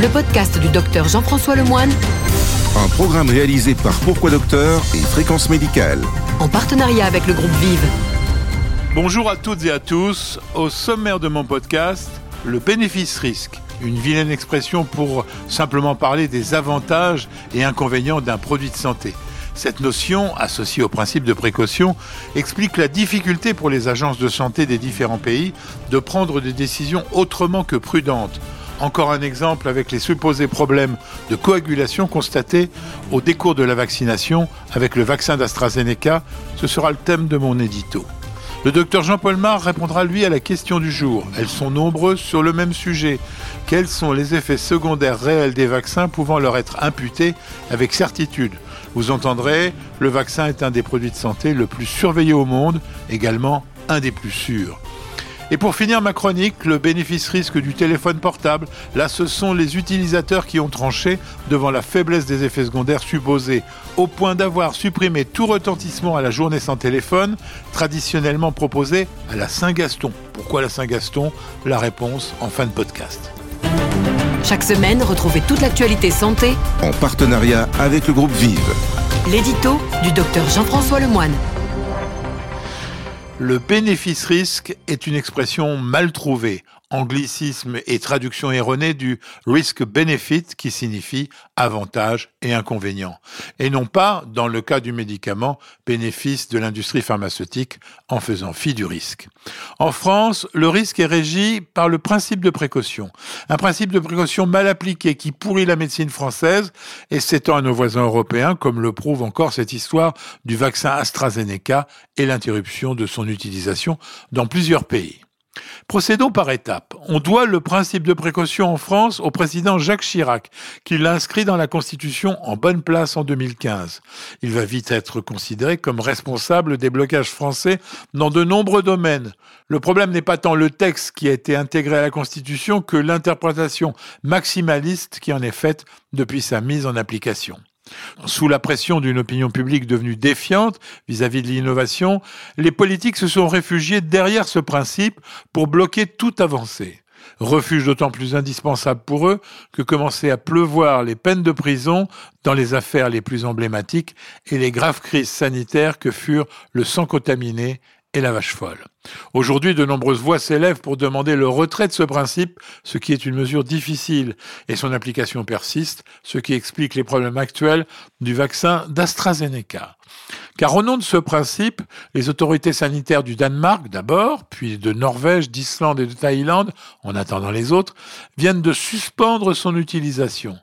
le podcast du docteur Jean-François Lemoine, Un programme réalisé par Pourquoi Docteur et Fréquence Médicale. en partenariat avec le groupe Vive. Bonjour à toutes et à tous. Au sommaire de mon podcast, le bénéfice-risque. Une vilaine expression pour simplement parler des avantages et inconvénients d'un produit de santé. Cette notion, associée au principe de précaution, explique la difficulté pour les agences de santé des différents pays de prendre des décisions autrement que prudentes. Encore un exemple avec les supposés problèmes de coagulation constatés au décours de la vaccination avec le vaccin d'AstraZeneca. Ce sera le thème de mon édito. Le docteur Jean-Paul Mar répondra lui à la question du jour. Elles sont nombreuses sur le même sujet. Quels sont les effets secondaires réels des vaccins pouvant leur être imputés avec certitude? Vous entendrez, le vaccin est un des produits de santé le plus surveillé au monde, également un des plus sûrs. Et pour finir ma chronique, le bénéfice-risque du téléphone portable. Là, ce sont les utilisateurs qui ont tranché devant la faiblesse des effets secondaires supposés, au point d'avoir supprimé tout retentissement à la journée sans téléphone, traditionnellement proposée à la Saint-Gaston. Pourquoi la Saint-Gaston? La réponse en fin de podcast. Chaque semaine, retrouvez toute l'actualité santé, En partenariat avec le groupe Vive. l'édito du docteur Jean-François Lemoine. Le bénéfice-risque est une expression mal trouvée, anglicisme et traduction erronée du risk-benefit qui signifie avantage et inconvénient, et non pas, dans le cas du médicament, bénéfice de l'industrie pharmaceutique en faisant fi du risque. En France, le risque est régi par le principe de précaution, un principe de précaution mal appliqué qui pourrit la médecine française et s'étend à nos voisins européens, comme le prouve encore cette histoire du vaccin AstraZeneca et l'interruption de son utilisation dans plusieurs pays. Procédons par étapes. On doit le principe de précaution en France au président Jacques Chirac, qui l'a inscrit dans la Constitution en bonne place en 2015. Il va vite être considéré comme responsable des blocages français dans de nombreux domaines. Le problème n'est pas tant le texte qui a été intégré à la Constitution que l'interprétation maximaliste qui en est faite depuis sa mise en application. Sous la pression d'une opinion publique devenue défiante vis-à-vis de l'innovation, les politiques se sont réfugiés derrière ce principe pour bloquer toute avancée. Refuge d'autant plus indispensable pour eux que commençaient à pleuvoir les peines de prison dans les affaires les plus emblématiques et les graves crises sanitaires que furent le sang contaminé et la vache folle. Aujourd'hui, de nombreuses voix s'élèvent pour demander le retrait de ce principe, ce qui est une mesure difficile, et son application persiste, ce qui explique les problèmes actuels du vaccin d'AstraZeneca. Car au nom de ce principe, les autorités sanitaires du Danemark d'abord, puis de Norvège, d'Islande et de Thaïlande, en attendant les autres, viennent de suspendre son utilisation.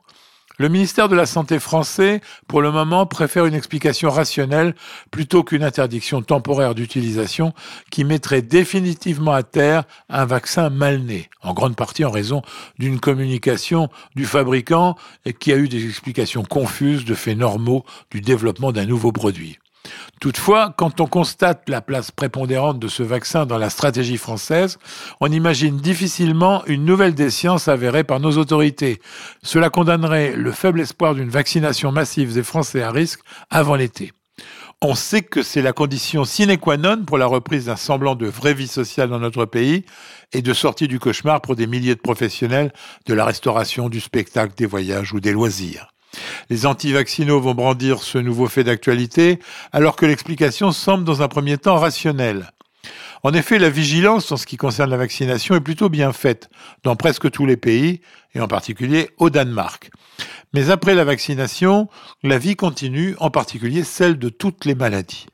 Le ministère de la Santé français, pour le moment, préfère une explication rationnelle plutôt qu'une interdiction temporaire d'utilisation qui mettrait définitivement à terre un vaccin mal né, en grande partie en raison d'une communication du fabricant qui a eu des explications confuses de faits normaux du développement d'un nouveau produit. Toutefois, quand on constate la place prépondérante de ce vaccin dans la stratégie française, on imagine difficilement une nouvelle sciences avérée par nos autorités. Cela condamnerait le faible espoir d'une vaccination massive des Français à risque avant l'été. On sait que c'est la condition sine qua non pour la reprise d'un semblant de vraie vie sociale dans notre pays et de sortie du cauchemar pour des milliers de professionnels de la restauration, du spectacle, des voyages ou des loisirs. Les anti-vaccinaux vont brandir ce nouveau fait d'actualité, alors que l'explication semble dans un premier temps rationnelle. En effet, la vigilance en ce qui concerne la vaccination est plutôt bien faite dans presque tous les pays, et en particulier au Danemark. Mais après la vaccination, la vie continue, en particulier celle de toutes les maladies.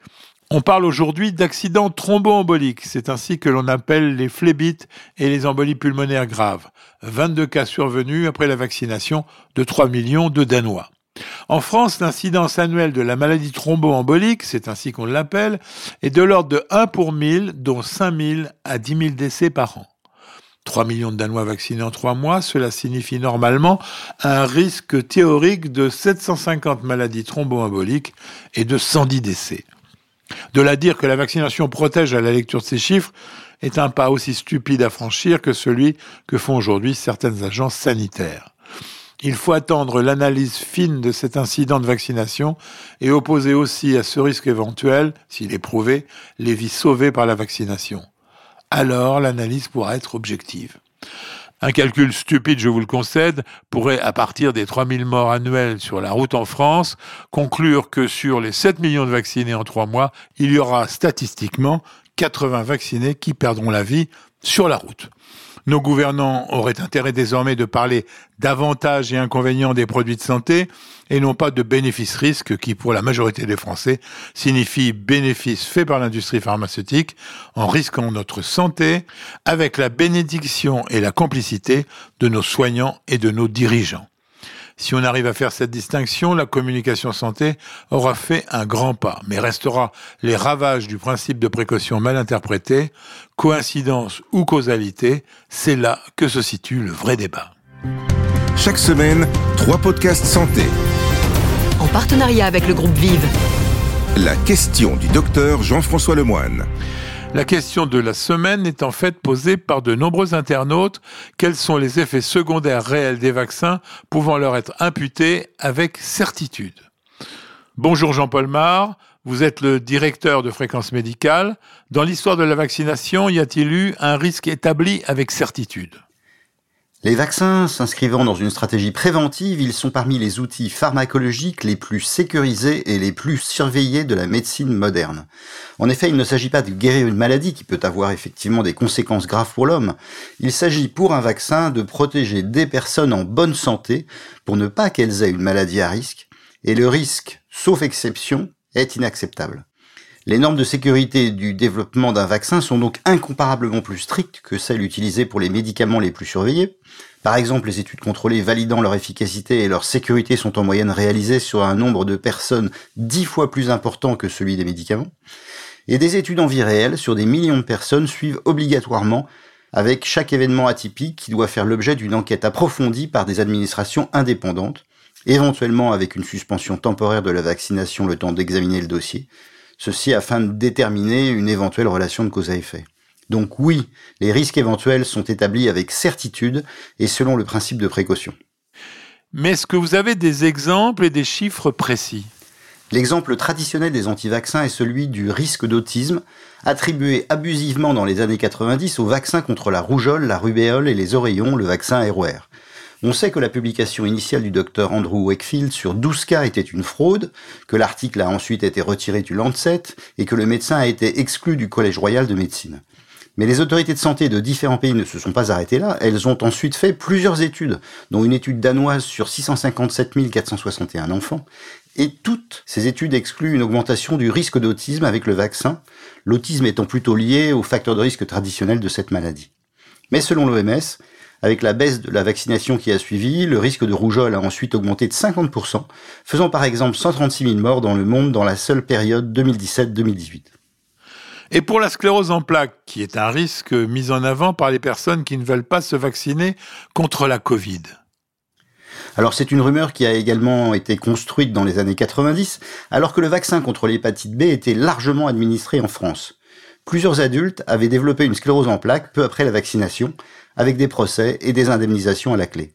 On parle aujourd'hui d'accidents thromboemboliques, c'est ainsi que l'on appelle les phlébites et les embolies pulmonaires graves. 22 cas survenus après la vaccination de 3 millions de Danois. En France, l'incidence annuelle de la maladie thromboembolique, c'est ainsi qu'on l'appelle, est de l'ordre de 1 pour 1000, dont 5 000 à 10 000 décès par an. 3 millions de Danois vaccinés en 3 mois, cela signifie normalement un risque théorique de 750 maladies thromboemboliques et de 110 décès. De là dire que la vaccination protège à la lecture de ces chiffres est un pas aussi stupide à franchir que celui que font aujourd'hui certaines agences sanitaires. Il faut attendre l'analyse fine de cet incident de vaccination et opposer aussi à ce risque éventuel, s'il est prouvé, les vies sauvées par la vaccination. Alors l'analyse pourra être objective. Un calcul stupide, je vous le concède, pourrait, à partir des 3000 morts annuels sur la route en France, conclure que sur les 7 millions de vaccinés en trois mois, il y aura statistiquement 80 vaccinés qui perdront la vie sur la route. Nos gouvernants auraient intérêt désormais de parler d'avantages et inconvénients des produits de santé et non pas de bénéfices-risques qui, pour la majorité des Français, signifie bénéfices faits par l'industrie pharmaceutique en risquant notre santé avec la bénédiction et la complicité de nos soignants et de nos dirigeants. Si on arrive à faire cette distinction, la communication santé aura fait un grand pas, mais restera les ravages du principe de précaution mal interprété, coïncidence ou causalité, c'est là que se situe le vrai débat. Chaque semaine, trois podcasts santé. En partenariat avec le groupe Vive. La question du docteur Jean-François Lemoine. La question de la semaine est en fait posée par de nombreux internautes. Quels sont les effets secondaires réels des vaccins pouvant leur être imputés avec certitude? Bonjour Jean-Paul Mar, vous êtes le directeur de fréquence médicale. Dans l'histoire de la vaccination, y a-t-il eu un risque établi avec certitude? Les vaccins s'inscrivant dans une stratégie préventive, ils sont parmi les outils pharmacologiques les plus sécurisés et les plus surveillés de la médecine moderne. En effet, il ne s'agit pas de guérir une maladie qui peut avoir effectivement des conséquences graves pour l'homme. Il s'agit pour un vaccin de protéger des personnes en bonne santé pour ne pas qu'elles aient une maladie à risque. Et le risque, sauf exception, est inacceptable. Les normes de sécurité du développement d'un vaccin sont donc incomparablement plus strictes que celles utilisées pour les médicaments les plus surveillés. Par exemple, les études contrôlées validant leur efficacité et leur sécurité sont en moyenne réalisées sur un nombre de personnes dix fois plus important que celui des médicaments. Et des études en vie réelle sur des millions de personnes suivent obligatoirement avec chaque événement atypique qui doit faire l'objet d'une enquête approfondie par des administrations indépendantes, éventuellement avec une suspension temporaire de la vaccination le temps d'examiner le dossier, ceci afin de déterminer une éventuelle relation de cause à effet. Donc oui, les risques éventuels sont établis avec certitude et selon le principe de précaution. Mais est-ce que vous avez des exemples et des chiffres précis? L'exemple traditionnel des antivaccins est celui du risque d'autisme, attribué abusivement dans les années 90 au vaccin contre la rougeole, la rubéole et les oreillons, le vaccin ROR. On sait que la publication initiale du docteur Andrew Wakefield sur 12 cas était une fraude, que l'article a ensuite été retiré du Lancet et que le médecin a été exclu du Collège royal de médecine. Mais les autorités de santé de différents pays ne se sont pas arrêtées là. Elles ont ensuite fait plusieurs études, dont une étude danoise sur 657 461 enfants. Et toutes ces études excluent une augmentation du risque d'autisme avec le vaccin, l'autisme étant plutôt lié aux facteurs de risque traditionnels de cette maladie. Mais selon l'OMS, avec la baisse de la vaccination qui a suivi, le risque de rougeole a ensuite augmenté de 50%, faisant par exemple 136 000 morts dans le monde dans la seule période 2017-2018. Et pour la sclérose en plaques, qui est un risque mis en avant par les personnes qui ne veulent pas se vacciner contre la Covid. Alors c'est une rumeur qui a également été construite dans les années 90, alors que le vaccin contre l'hépatite B était largement administré en France. Plusieurs adultes avaient développé une sclérose en plaques peu après la vaccination, avec des procès et des indemnisations à la clé.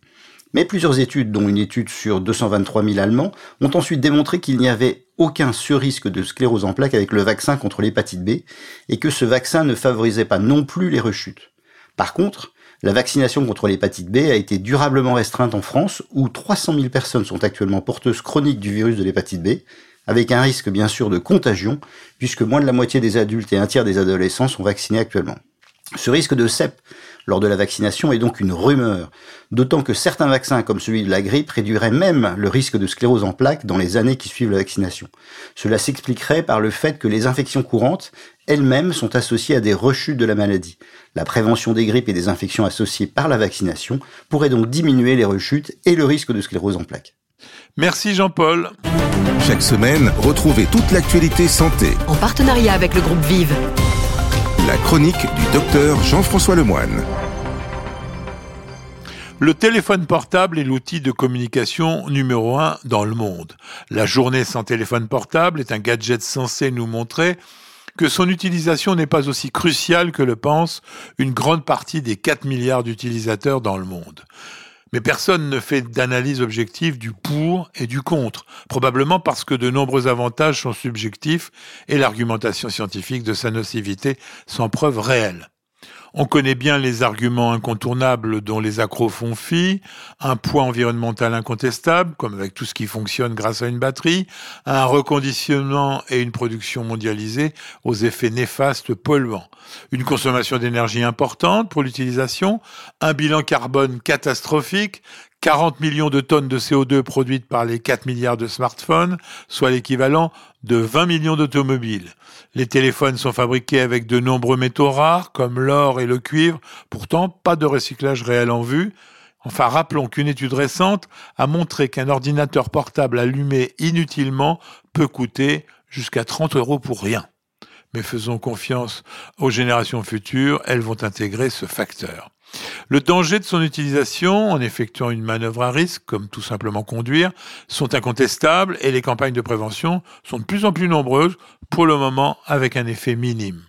Mais plusieurs études, dont une étude sur 223 000 Allemands, ont ensuite démontré qu'il n'y avait aucun surrisque de sclérose en plaques avec le vaccin contre l'hépatite B et que ce vaccin ne favorisait pas non plus les rechutes. Par contre, la vaccination contre l'hépatite B a été durablement restreinte en France, où 300 000 personnes sont actuellement porteuses chroniques du virus de l'hépatite B, avec un risque bien sûr de contagion, puisque moins de la moitié des adultes et un tiers des adolescents sont vaccinés actuellement. Ce risque de CEP lors de la vaccination est donc une rumeur, d'autant que certains vaccins comme celui de la grippe réduiraient même le risque de sclérose en plaques dans les années qui suivent la vaccination. Cela s'expliquerait par le fait que les infections courantes elles-mêmes sont associées à des rechutes de la maladie. La prévention des grippes et des infections associées par la vaccination pourrait donc diminuer les rechutes et le risque de sclérose en plaques. Merci Jean-Paul. Chaque semaine, retrouvez toute l'actualité santé. En partenariat avec le groupe Vive. La chronique du docteur Jean-François Lemoine. Le téléphone portable est l'outil de communication numéro un dans le monde. La journée sans téléphone portable est un gadget censé nous montrer que son utilisation n'est pas aussi cruciale que le pense une grande partie des 4 milliards d'utilisateurs dans le monde. Mais personne ne fait d'analyse objective du pour et du contre, probablement parce que de nombreux avantages sont subjectifs et l'argumentation scientifique de sa nocivité sans preuve réelle. On connaît bien les arguments incontournables dont les accros font fi, un poids environnemental incontestable, comme avec tout ce qui fonctionne grâce à une batterie, un reconditionnement et une production mondialisée aux effets néfastes polluants, une consommation d'énergie importante pour l'utilisation, un bilan carbone catastrophique, 40 millions de tonnes de CO2 produites par les 4 milliards de smartphones, soit l'équivalent de 20 millions d'automobiles. Les téléphones sont fabriqués avec de nombreux métaux rares, comme l'or et le cuivre, pourtant pas de recyclage réel en vue. Enfin, rappelons qu'une étude récente a montré qu'un ordinateur portable allumé inutilement peut coûter jusqu'à 30 euros pour rien. Mais faisons confiance aux générations futures, elles vont intégrer ce facteur. Le danger de son utilisation, en effectuant une manœuvre à risque, comme tout simplement conduire, sont incontestables et les campagnes de prévention sont de plus en plus nombreuses, pour le moment avec un effet minime.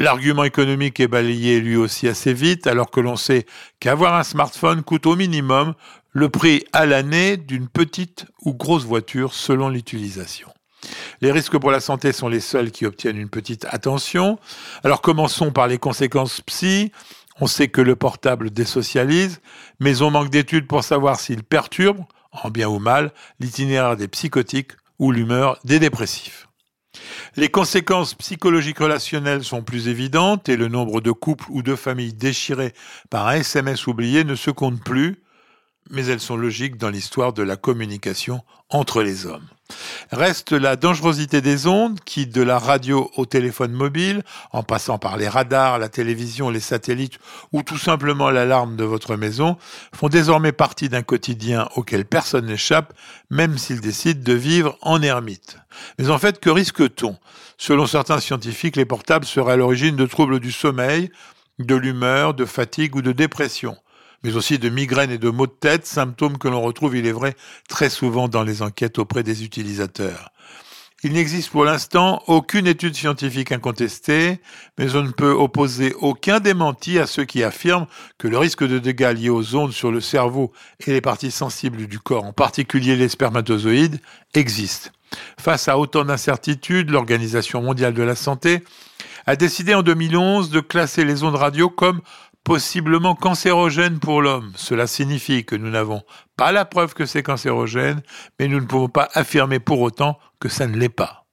L'argument économique est balayé lui aussi assez vite, alors que l'on sait qu'avoir un smartphone coûte au minimum le prix à l'année d'une petite ou grosse voiture selon l'utilisation. Les risques pour la santé sont les seuls qui obtiennent une petite attention. Alors commençons par les conséquences psy. On sait que le portable désocialise, mais on manque d'études pour savoir s'il perturbe, en bien ou mal, l'itinéraire des psychotiques ou l'humeur des dépressifs. Les conséquences psychologiques relationnelles sont plus évidentes et le nombre de couples ou de familles déchirés par un SMS oublié ne se compte plus, mais elles sont logiques dans l'histoire de la communication entre les hommes. Reste la dangerosité des ondes qui, de la radio au téléphone mobile, en passant par les radars, la télévision, les satellites ou tout simplement l'alarme de votre maison, font désormais partie d'un quotidien auquel personne n'échappe, même s'il décide de vivre en ermite. Mais en fait, que risque-t-on? Selon certains scientifiques, les portables seraient à l'origine de troubles du sommeil, de l'humeur, de fatigue ou de dépression mais aussi de migraines et de maux de tête, symptômes que l'on retrouve, il est vrai, très souvent dans les enquêtes auprès des utilisateurs. Il n'existe pour l'instant aucune étude scientifique incontestée, mais on ne peut opposer aucun démenti à ceux qui affirment que le risque de dégâts liés aux ondes sur le cerveau et les parties sensibles du corps, en particulier les spermatozoïdes, existe. Face à autant d'incertitudes, l'Organisation mondiale de la santé a décidé en 2011 de classer les ondes radio comme possiblement cancérogène pour l'homme. Cela signifie que nous n'avons pas la preuve que c'est cancérogène, mais nous ne pouvons pas affirmer pour autant que ça ne l'est pas.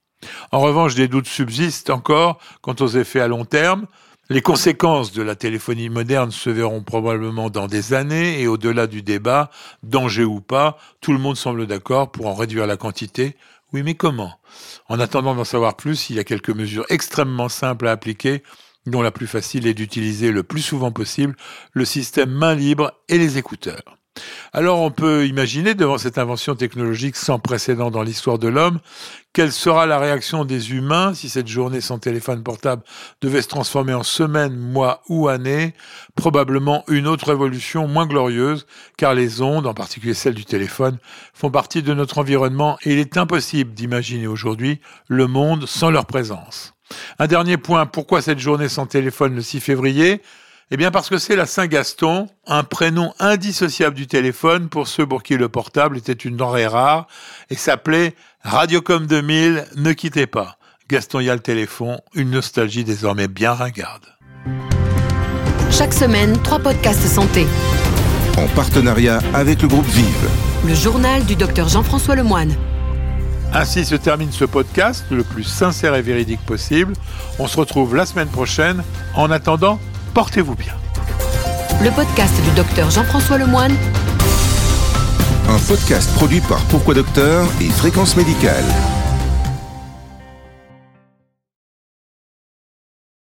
En revanche, des doutes subsistent encore quant aux effets à long terme. Les conséquences de la téléphonie moderne se verront probablement dans des années et au-delà du débat, danger ou pas, tout le monde semble d'accord pour en réduire la quantité. Oui, mais comment? En attendant d'en savoir plus, il y a quelques mesures extrêmement simples à appliquer dont la plus facile est d'utiliser le plus souvent possible le système main libre et les écouteurs. Alors on peut imaginer, devant cette invention technologique sans précédent dans l'histoire de l'homme, quelle sera la réaction des humains si cette journée sans téléphone portable devait se transformer en semaine, mois ou année? Probablement une autre évolution moins glorieuse, car les ondes, en particulier celles du téléphone, font partie de notre environnement et il est impossible d'imaginer aujourd'hui le monde sans leur présence. Un dernier point, pourquoi cette journée sans téléphone le 6 février? Eh bien parce que c'est la Saint-Gaston, un prénom indissociable du téléphone pour ceux pour qui le portable était une denrée rare et s'appelait Radiocom 2000, ne quittez pas. Gaston y a le téléphone, une nostalgie désormais bien ringarde. Chaque semaine, trois podcasts santé. En partenariat avec le groupe Vive. Le journal du docteur Jean-François Lemoine. Ainsi se termine ce podcast, le plus sincère et véridique possible. On se retrouve la semaine prochaine. En attendant, portez-vous bien. Le podcast du docteur Jean-François Lemoine. Un podcast produit par Pourquoi Docteur et Fréquence Médicale.